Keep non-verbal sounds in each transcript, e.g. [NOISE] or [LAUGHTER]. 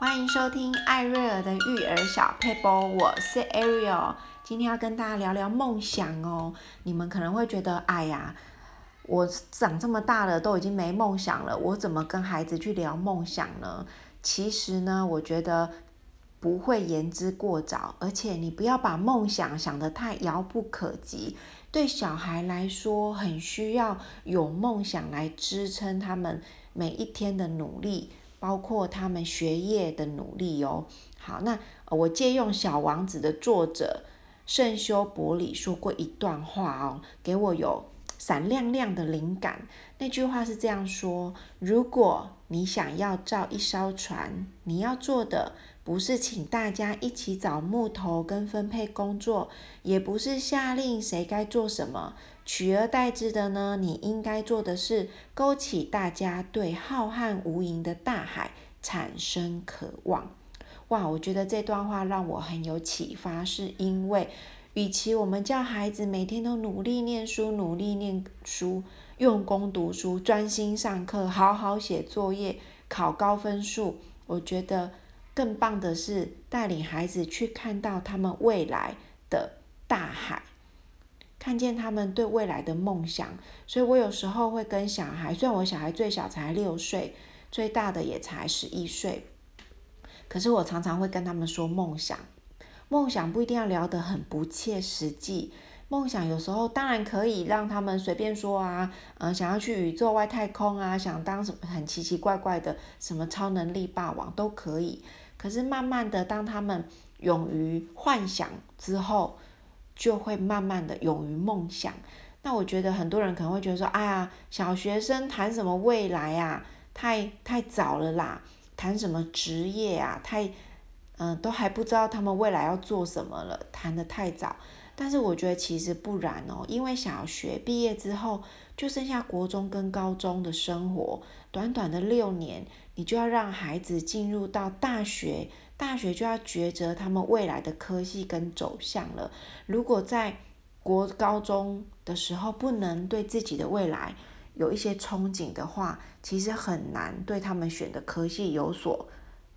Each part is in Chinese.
欢迎收听艾瑞尔的育儿小 paper，，我是 Ariel，今天要跟大家聊聊梦想哦。你们可能会觉得，哎呀，我长这么大了，都已经没梦想了，我怎么跟孩子去聊梦想呢？其实呢，我觉得不会言之过早，而且你不要把梦想想得太遥不可及。对小孩来说，很需要有梦想来支撑他们每一天的努力，包括他们学业的努力哦。好，那我借用《小王子》的作者圣修伯里说过一段话哦，给我有闪亮亮的灵感。那句话是这样说：如果你想要造一艘船，你要做的。不是请大家一起找木头跟分配工作，也不是下令谁该做什么，取而代之的呢，你应该做的是勾起大家对浩瀚无垠的大海产生渴望。哇，我觉得这段话让我很有启发，是因为，与其我们叫孩子每天都努力念书、努力念书、用功读书、专心上课、好好写作业、考高分数，我觉得。更棒的是带领孩子去看到他们未来的大海，看见他们对未来的梦想。所以我有时候会跟小孩，虽然我小孩最小才六岁，最大的也才十一岁，可是我常常会跟他们说梦想。梦想不一定要聊得很不切实际。梦想有时候当然可以让他们随便说啊，呃，想要去宇宙外太空啊，想当什么很奇奇怪怪的什么超能力霸王都可以。可是慢慢的，当他们勇于幻想之后，就会慢慢的勇于梦想。那我觉得很多人可能会觉得说，哎呀，小学生谈什么未来啊，太太早了啦，谈什么职业啊，太，嗯、都还不知道他们未来要做什么了，谈得太早。但是我觉得其实不然哦，因为小学毕业之后就剩下国中跟高中的生活，短短的六年，你就要让孩子进入到大学，大学就要抉择他们未来的科系跟走向了。如果在国高中的时候不能对自己的未来有一些憧憬的话，其实很难对他们选的科系有所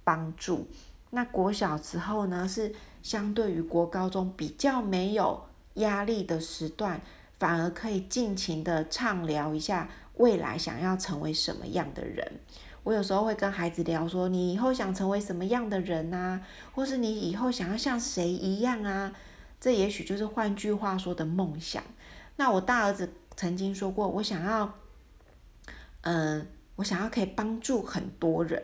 帮助。那国小之后呢，是相对于国高中比较没有压力的时段，反而可以尽情的畅聊一下未来想要成为什么样的人。我有时候会跟孩子聊说，你以后想成为什么样的人啊？或是你以后想要像谁一样啊？这也许就是换句话说的梦想。那我大儿子曾经说过，我想要，嗯，我想要可以帮助很多人。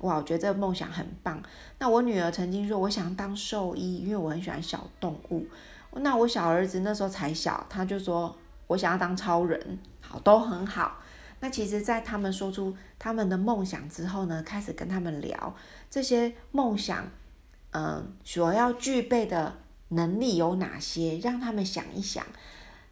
哇，我觉得这个梦想很棒。那我女儿曾经说，我想当兽医，因为我很喜欢小动物。那我小儿子那时候才小，他就说我想要当超人。好，都很好。那其实，在他们说出他们的梦想之后呢，开始跟他们聊这些梦想，嗯，所要具备的能力有哪些，让他们想一想。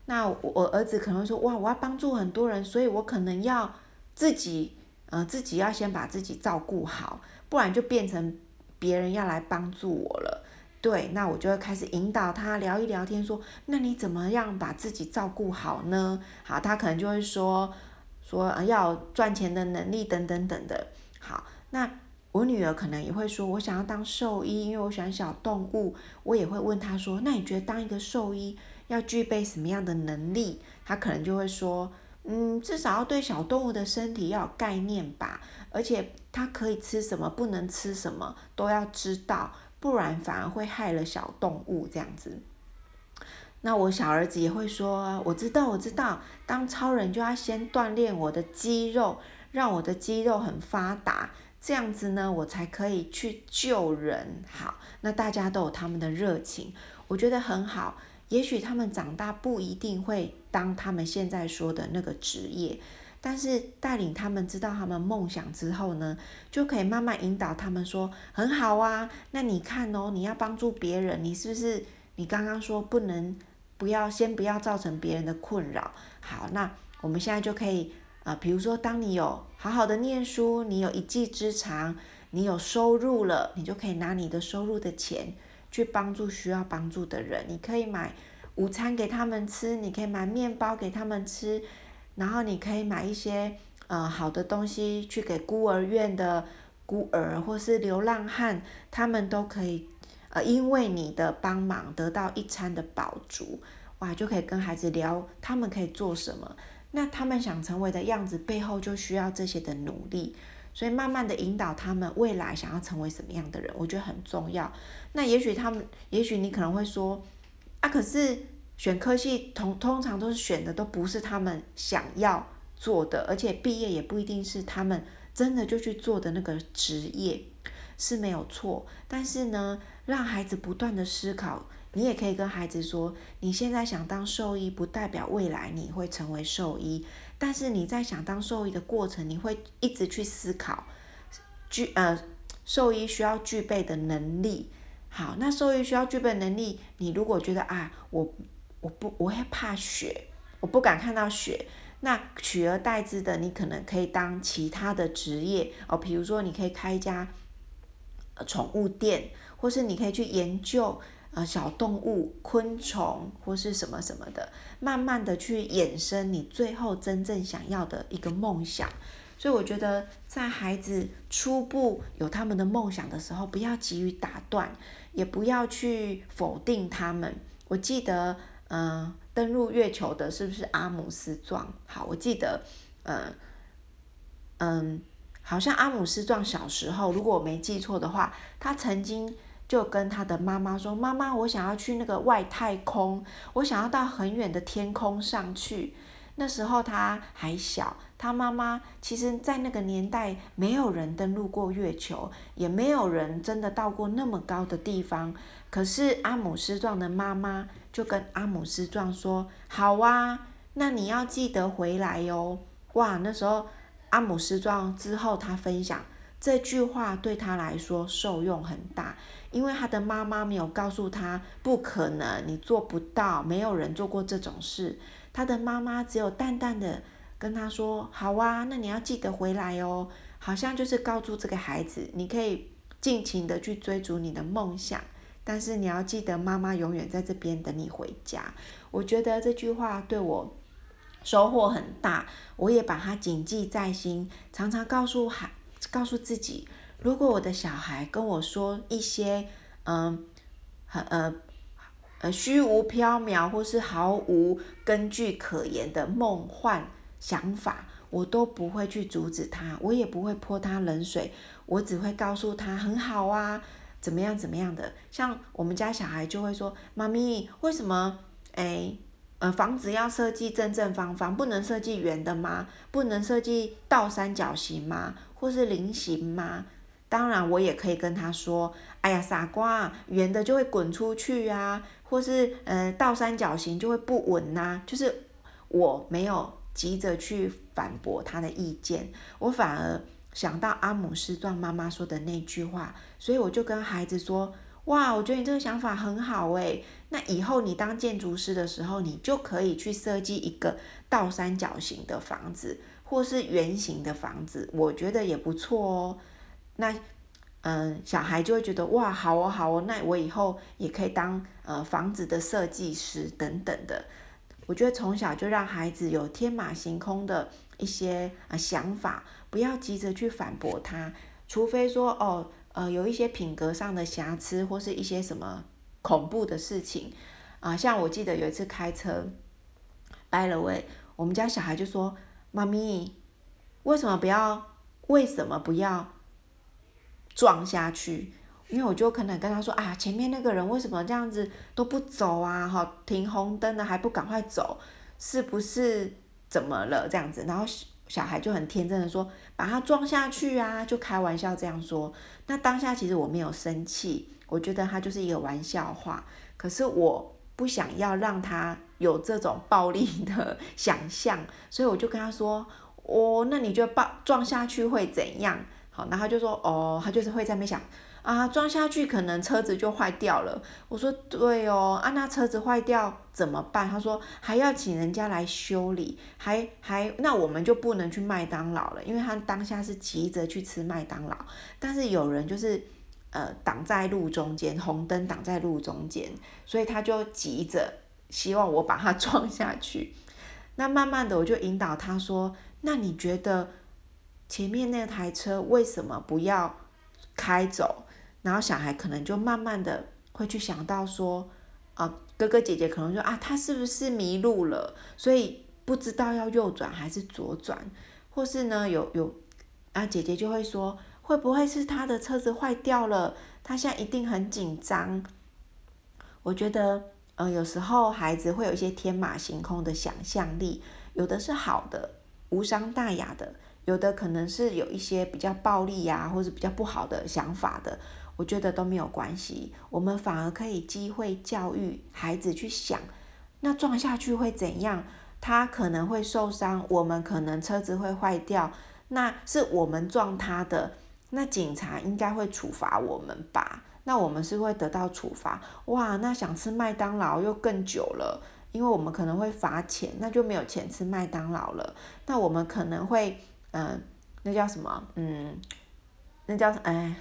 那我儿子可能会说，哇，我要帮助很多人，所以我可能要自己。呃，自己要先把自己照顾好，不然就变成别人要来帮助我了。对，那我就会开始引导他聊一聊天，说，那你怎么样把自己照顾好呢？好，他可能就会说，说要赚钱的能力等等等的。好，那我女儿可能也会说，我想要当兽医，因为我喜欢小动物。我也会问她说，那你觉得当一个兽医要具备什么样的能力？她可能就会说。嗯，至少要对小动物的身体要有概念吧，而且它可以吃什么，不能吃什么都要知道，不然反而会害了小动物这样子。那我小儿子也会说，我知道，我知道，当超人就要先锻炼我的肌肉，让我的肌肉很发达，这样子呢，我才可以去救人。好，那大家都有他们的热情，我觉得很好。也许他们长大不一定会当他们现在说的那个职业，但是带领他们知道他们梦想之后呢，就可以慢慢引导他们说很好啊。那你看哦，你要帮助别人，你是不是？你刚刚说不能，不要先不要造成别人的困扰。好，那我们现在就可以呃，比如说当你有好好的念书，你有一技之长，你有收入了，你就可以拿你的收入的钱。去帮助需要帮助的人，你可以买午餐给他们吃，你可以买面包给他们吃，然后你可以买一些呃好的东西去给孤儿院的孤儿或是流浪汉，他们都可以，呃，因为你的帮忙得到一餐的饱足，哇，就可以跟孩子聊他们可以做什么。那他们想成为的样子背后就需要这些的努力，所以慢慢的引导他们未来想要成为什么样的人，我觉得很重要。那也许他们，也许你可能会说，啊，可是选科系通通常都是选的都不是他们想要做的，而且毕业也不一定是他们真的就去做的那个职业，是没有错。但是呢，让孩子不断的思考。你也可以跟孩子说，你现在想当兽医，不代表未来你会成为兽医。但是你在想当兽医的过程，你会一直去思考，具呃兽医需要具备的能力。好，那兽医需要具备能力，你如果觉得啊，我我不我会怕血，我不敢看到血，那取而代之的，你可能可以当其他的职业哦，比如说你可以开一家宠物店，或是你可以去研究。呃，小动物、昆虫或是什么什么的，慢慢的去衍生你最后真正想要的一个梦想。所以我觉得，在孩子初步有他们的梦想的时候，不要急于打断，也不要去否定他们。我记得，嗯、登陆月球的是不是阿姆斯壮？好，我记得，嗯、嗯，好像阿姆斯壮小时候，如果我没记错的话，他曾经。就跟他的妈妈说：“妈妈，我想要去那个外太空，我想要到很远的天空上去。”那时候他还小，他妈妈其实，在那个年代，没有人登陆过月球，也没有人真的到过那么高的地方。可是阿姆斯壮的妈妈就跟阿姆斯壮说：“好啊，那你要记得回来哟。”哇，那时候阿姆斯壮之后，他分享。这句话对他来说受用很大，因为他的妈妈没有告诉他不可能，你做不到，没有人做过这种事。他的妈妈只有淡淡的跟他说：“好啊，那你要记得回来哦。”好像就是告诉这个孩子，你可以尽情的去追逐你的梦想，但是你要记得妈妈永远在这边等你回家。我觉得这句话对我收获很大，我也把它谨记在心，常常告诉孩。告诉自己，如果我的小孩跟我说一些，嗯，很呃呃虚无缥缈或是毫无根据可言的梦幻想法，我都不会去阻止他，我也不会泼他冷水，我只会告诉他很好啊，怎么样怎么样的。像我们家小孩就会说：“妈咪，为什么哎呃房子要设计正正方方，不能设计圆的吗？不能设计倒三角形吗？”或是菱形吗？当然，我也可以跟他说：“哎呀，傻瓜，圆的就会滚出去啊，或是呃倒三角形就会不稳呐、”就是我没有急着去反驳他的意见，我反而想到阿姆斯壮妈妈说的那句话，所以我就跟孩子说：“哇，我觉得你这个想法很好诶。那以后你当建筑师的时候，你就可以去设计一个倒三角形的房子。”或是圆形的房子，我觉得也不错哦。那，嗯，小孩就会觉得哇，好哦，好哦，那我以后也可以当呃房子的设计师等等的。我觉得从小就让孩子有天马行空的一些呃想法，不要急着去反驳他，除非说哦，呃，有一些品格上的瑕疵，或是一些什么恐怖的事情啊。像我记得有一次开车，by the way，我们家小孩就说。妈咪，为什么不要？为什么不要撞下去？因为我就可能跟他说啊，前面那个人为什么这样子都不走啊？哈，停红灯了还不赶快走，是不是怎么了？这样子，然后小孩就很天真的说，把他撞下去啊，就开玩笑这样说。那当下其实我没有生气，我觉得他就是一个玩笑话。可是我不想要让他。有这种暴力的想象，所以我就跟他说：“哦，那你觉得撞撞下去会怎样？”好，然后他就说：“哦，他就是会在那边想啊，撞下去可能车子就坏掉了。”我说：“对哦，啊，那车子坏掉怎么办？”他说：“还要请人家来修理，还还那我们就不能去麦当劳了，因为他当下是急着去吃麦当劳，但是有人就是呃挡在路中间，红灯挡在路中间，所以他就急着。”希望我把他 [LAUGHS] 撞下去，那慢慢的我就引导他说：“那你觉得前面那台车为什么不要开走？然后小孩可能就慢慢的会去想到说，啊，哥哥姐姐可能说啊，他是不是迷路了？所以不知道要右转还是左转，或是呢，有有啊，姐姐就会说，会不会是他的车子坏掉了？他现在一定很紧张。我觉得，呃，有时候孩子会有一些天马行空的想象力，有的是好的，无伤大雅的，有的可能是有一些比较暴力呀、或者比较不好的想法的。我觉得都没有关系，我们反而可以机会教育孩子去想，那撞下去会怎样？他可能会受伤，我们可能车子会坏掉，那是我们撞他的，那警察应该会处罚我们吧？那我们是会得到处罚，哇，那想吃麦当劳又更久了，因为我们可能会罚钱，那就没有钱吃麦当劳了。那我们可能会，嗯、那叫什么？嗯，那叫哎。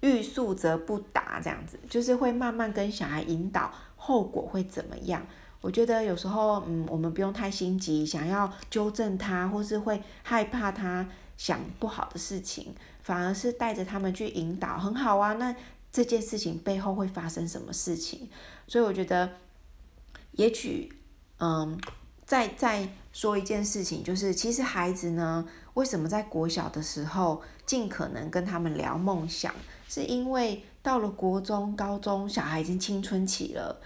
欲速则不达，这样子就是会慢慢跟小孩引导，后果会怎么样？我觉得有时候，嗯，我们不用太心急，想要纠正他，或是会害怕他想不好的事情，反而是带着他们去引导，很好啊。那这件事情背后会发生什么事情？所以我觉得，也许，嗯，再再说一件事情，就是其实孩子呢，为什么在国小的时候尽可能跟他们聊梦想？是因为到了国中、高中，小孩已经青春期了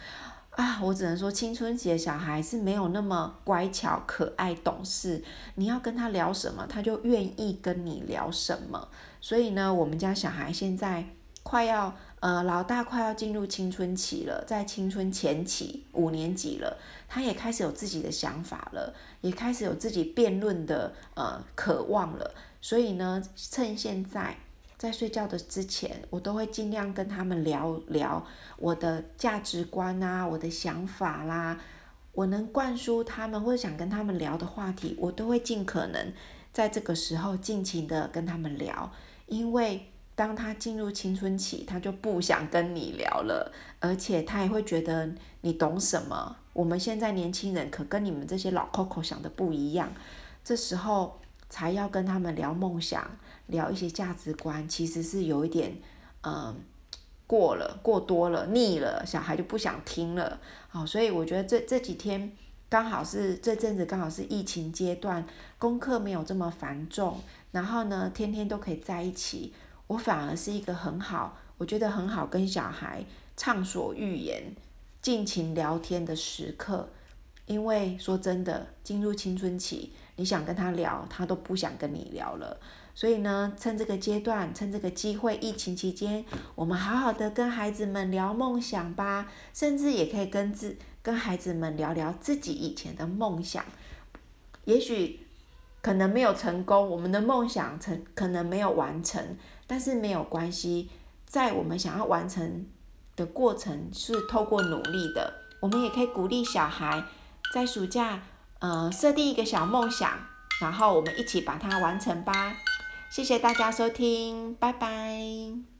啊！我只能说，青春期的小孩是没有那么乖巧、可爱、懂事。你要跟他聊什么，他就愿意跟你聊什么。所以呢，我们家小孩现在快要呃，老大快要进入青春期了，在青春前期，五年级了，他也开始有自己的想法了，也开始有自己辩论的呃渴望了。所以呢，趁现在。在睡觉的之前，我都会尽量跟他们聊聊我的价值观啊，我的想法啦，我能灌输他们或者想跟他们聊的话题，我都会尽可能在这个时候尽情的跟他们聊。因为当他进入青春期，他就不想跟你聊了，而且他也会觉得你懂什么。我们现在年轻人可跟你们这些老 Coco 想的不一样，这时候才要跟他们聊梦想。聊一些价值观，其实是有一点，嗯，过了，过多了，腻了，小孩就不想听了。好，所以我觉得这这几天刚好是这阵子刚好是疫情阶段，功课没有这么繁重，然后呢，天天都可以在一起，我反而是一个很好，我觉得很好跟小孩畅所欲言、尽情聊天的时刻。因为说真的，进入青春期，你想跟他聊，他都不想跟你聊了。所以呢，趁这个阶段，趁这个机会，疫情期间，我们好好的跟孩子们聊梦想吧，甚至也可以跟自跟孩子们聊聊自己以前的梦想。也许可能没有成功，我们的梦想成可能没有完成，但是没有关系，在我们想要完成的过程是透过努力的，我们也可以鼓励小孩在暑假，呃，设定一个小梦想，然后我们一起把它完成吧。谢谢大家收听，拜拜。